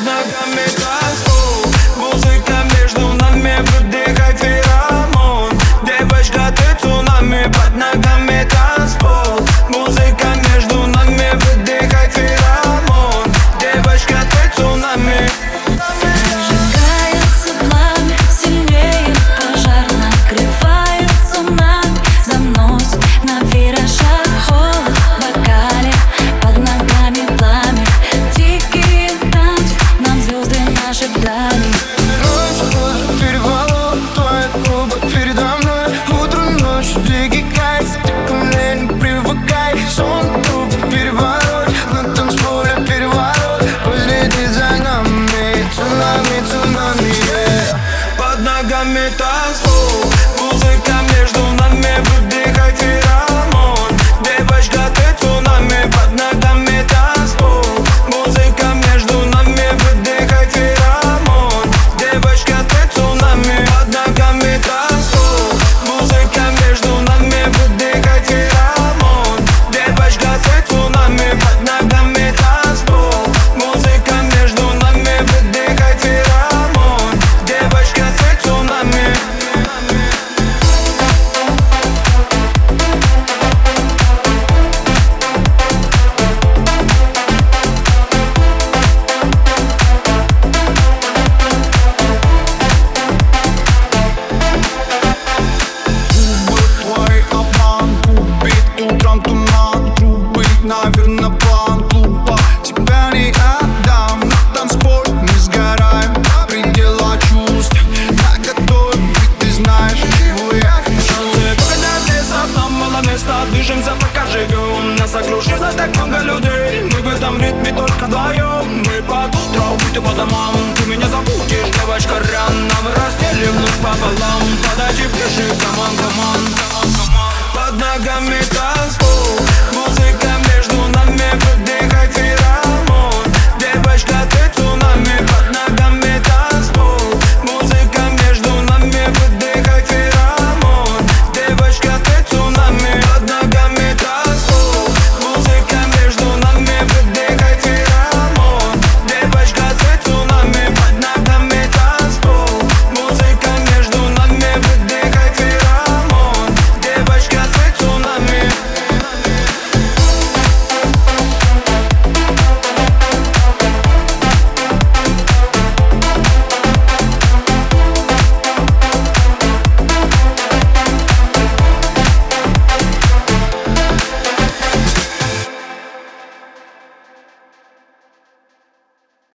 Ногами танцпол Музыка между нами выбирает сон Тут переворот, на танцполе переворот Пусть летит за нами. Под ногами так закружила так много людей. Мы в этом ритме только вдвоем Мы под утро убиты по домам. Ты меня забудешь, девочка рано. Мы разделим нож пополам. Подойди ближе, коман, коман, Под ногами танцпол